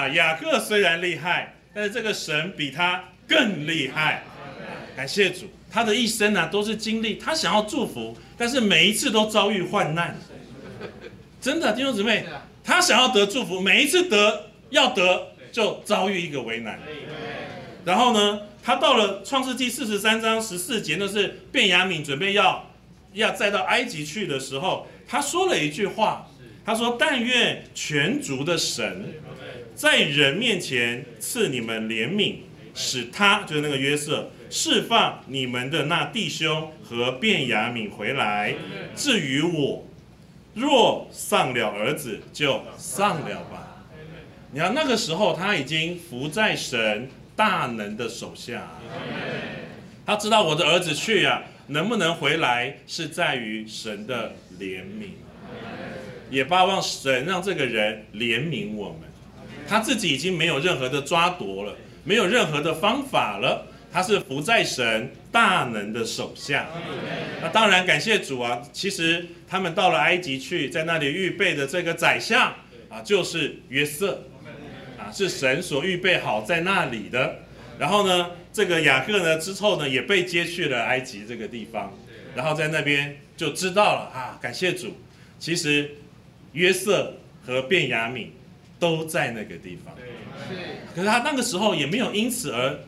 哇，雅各虽然厉害，但是这个神比他更厉害。感谢主，他的一生呢、都是经历他想要祝福，但是每一次都遭遇患难。真的，弟兄姊妹，他想要得祝福，每一次得要得就遭遇一个为难。然后呢，他到了创世纪四十三章十四节，那是卞雅敏准备要要再到埃及去的时候，他说了一句话，他说：“但愿全族的神在人面前赐你们怜悯，使他就是那个约瑟释放你们的那弟兄和卞雅敏回来。至于我，若丧了儿子，就丧了吧。”你看那个时候他已经伏在神大能的手下，他知道我的儿子去呀、能不能回来是在于神的怜悯，也巴望神让这个人怜悯我们。他自己已经没有任何的抓夺了，没有任何的方法了，他是伏在神大能的手下。那当然感谢主啊！其实他们到了埃及去，在那里预备的这个宰相啊，就是约瑟。啊，是神所预备好在那里的。然后呢，这个雅各呢之后呢也被接去了埃及这个地方，然后在那边就知道了啊，感谢主，其实约瑟和卞雅敏都在那个地方，可是他那个时候也没有因此而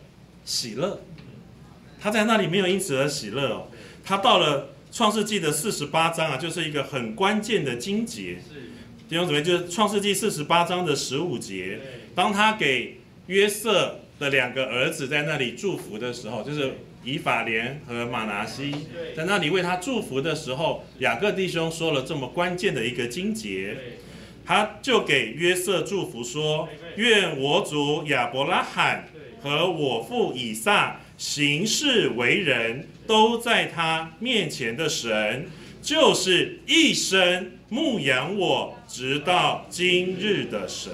喜乐，他在那里没有因此而喜乐哦，他到了创世纪的四十八章啊，就是一个很关键的经节。弟兄姊妹，就是创世纪四十八章的十五节，当他给约瑟的两个儿子在那里祝福的时候，就是以法莲和马拿西在那里为他祝福的时候，雅各弟兄说了这么关键的一个经节，他就给约瑟祝福说：“愿我主亚伯拉罕和我父以撒行事为人，都在他面前的神，就是一生牧养我，直到今日的神。”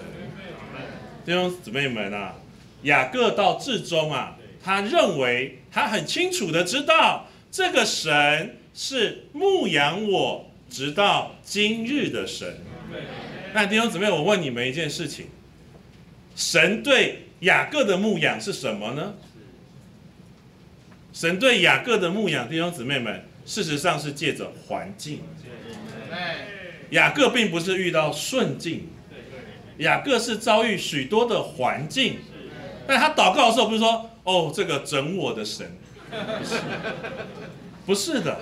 弟兄姊妹们啊，雅各到至终啊，他认为他很清楚的知道这个神是牧养我直到今日的神。那弟兄姊妹，我问你们一件事情：神对雅各的牧养是什么呢？神对雅各的牧养，弟兄姊妹们，事实上是借着环境。雅各并不是遇到顺境，雅各是遭遇许多的环境，但他祷告的时候不是说：“哦，这个整我的神。”不是，的，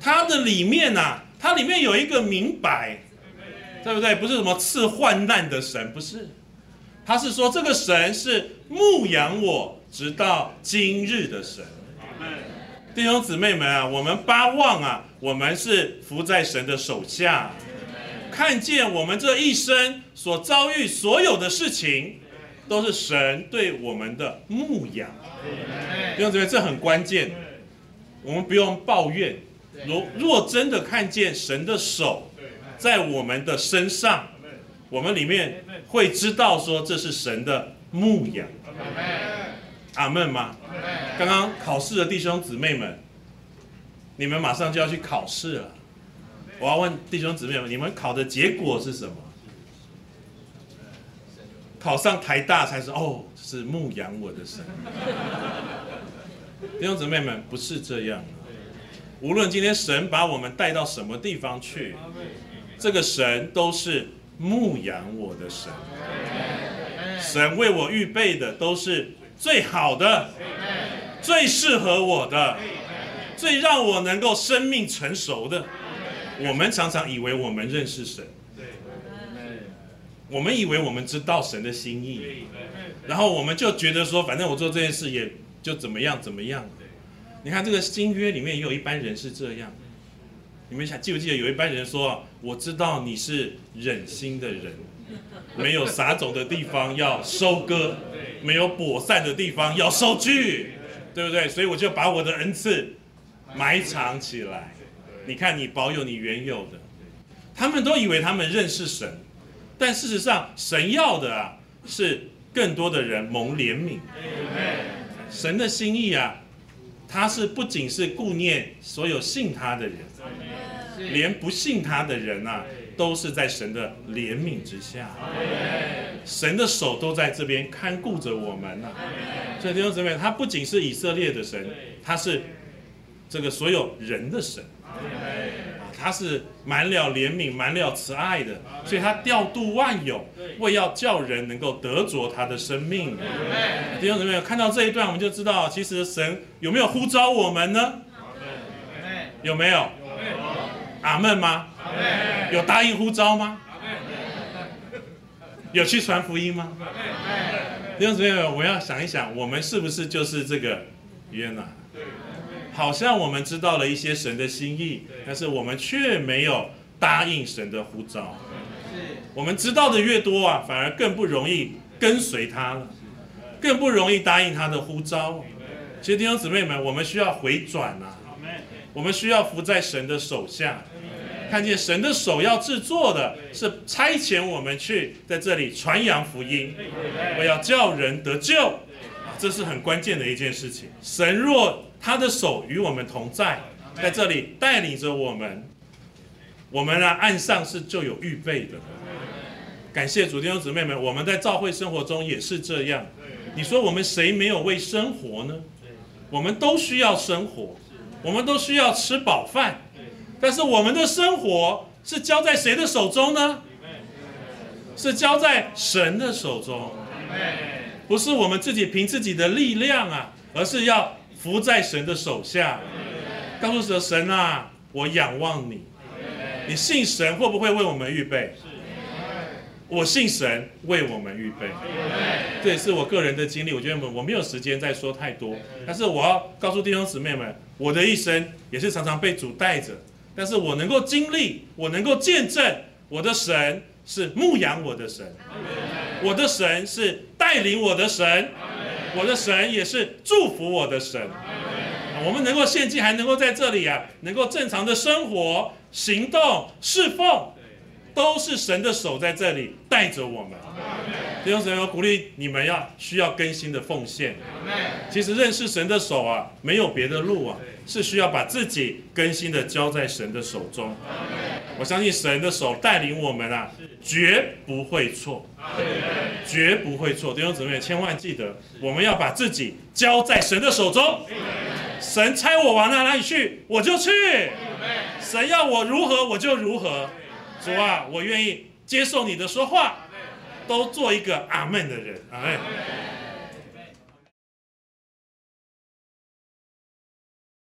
他的里面呐、啊，它里面有一个明白，对不对？不是什么赐患难的神，不是，他是说这个神是牧养我直到今日的神。弟兄姊妹们啊，我们巴望啊，我们是伏在神的手下，看见我们这一生所遭遇所有的事情，都是神对我们的牧养。弟兄姊妹，这很关键，我们不用抱怨。若若真的看见神的手在我们的身上，我们里面会知道说这是神的牧养。阿门吗？刚刚考试的弟兄姊妹们，你们马上就要去考试了。我要问弟兄姊妹们，你们考的结果是什么？考上台大才是哦，是牧养我的神。弟兄姊妹们，不是这样。无论今天神把我们带到什么地方去，这个神都是牧养我的神。神为我预备的都是最好的，最适合我的，最让我能够生命成熟的。我们常常以为我们认识神，我们以为我们知道神的心意，然后我们就觉得说，反正我做这件事也就怎么样怎么样。你看这个新约里面也有一般人是这样，你们想记不记得有一班人说，我知道你是忍心的人，没有撒种的地方要收割，没有播散的地方要收据，对不对？所以我就把我的恩赐埋藏起来。你看你保有你原有的，他们都以为他们认识神，但事实上神要的啊是更多的人蒙怜悯。神的心意啊，他是不仅是顾念所有信他的人，连不信他的人啊，都是在神的怜悯之下。神的手都在这边看顾着我们呢。所以弟兄姊妹，他不仅是以色列的神，他是这个所有人的神。他是满了怜悯、满了慈爱的，所以他调度万有，为要叫人能够得着他的生命。弟兄姊妹，看到这一段，我们就知道，其实神有没有呼召我们呢？有没有？阿门吗？有答应呼召吗？有去传福音吗？弟兄姊妹，我要想一想，我们是不是就是这个约拿？好像我们知道了一些神的心意，但是我们却没有答应神的呼召。我们知道的越多啊，反而更不容易跟随他了，更不容易答应他的呼召。其实弟兄姊妹们，我们需要回转啊，我们需要伏在神的手下，看见神的手要制作的是差遣我们去在这里传扬福音，我要叫人得救，这是很关键的一件事情。神若他的手与我们同在，在这里带领着我们。我们呢，岸上是就有预备的。感谢主弟兄姊妹们，我们在教会生活中也是这样。你说我们谁没有为生活呢？我们都需要生活，我们都需要吃饱饭。但是我们的生活是交在谁的手中呢？是交在神的手中，不是我们自己凭自己的力量啊，而是要。伏在神的手下，告诉神神啊，我仰望你。你信神会不会为我们预备？我信神为我们预备。这也是我个人的经历。我觉得我我没有时间再说太多，但是我要告诉弟兄姊妹们，我的一生也是常常被主带着，但是我能够经历，我能够见证，我的神是牧养我的神，我的神是带领我的神。我的神也是祝福我的神，我们能够献祭，还能够在这里啊，能够正常的生活、行动、侍奉，都是神的手在这里带着我们。弟兄姊妹，我鼓励你们要需要更新的奉献。其实认识神的手啊，没有别的路啊，是需要把自己更新的交在神的手中。我相信神的手带领我们啊，绝不会错。绝不会错，弟兄姊妹，千万记得，我们要把自己交在神的手中。神差我往哪哪里去，我就去。神要我如何，我就如何。主啊，我愿意接受你的说话，都做一个阿门的人。阿门。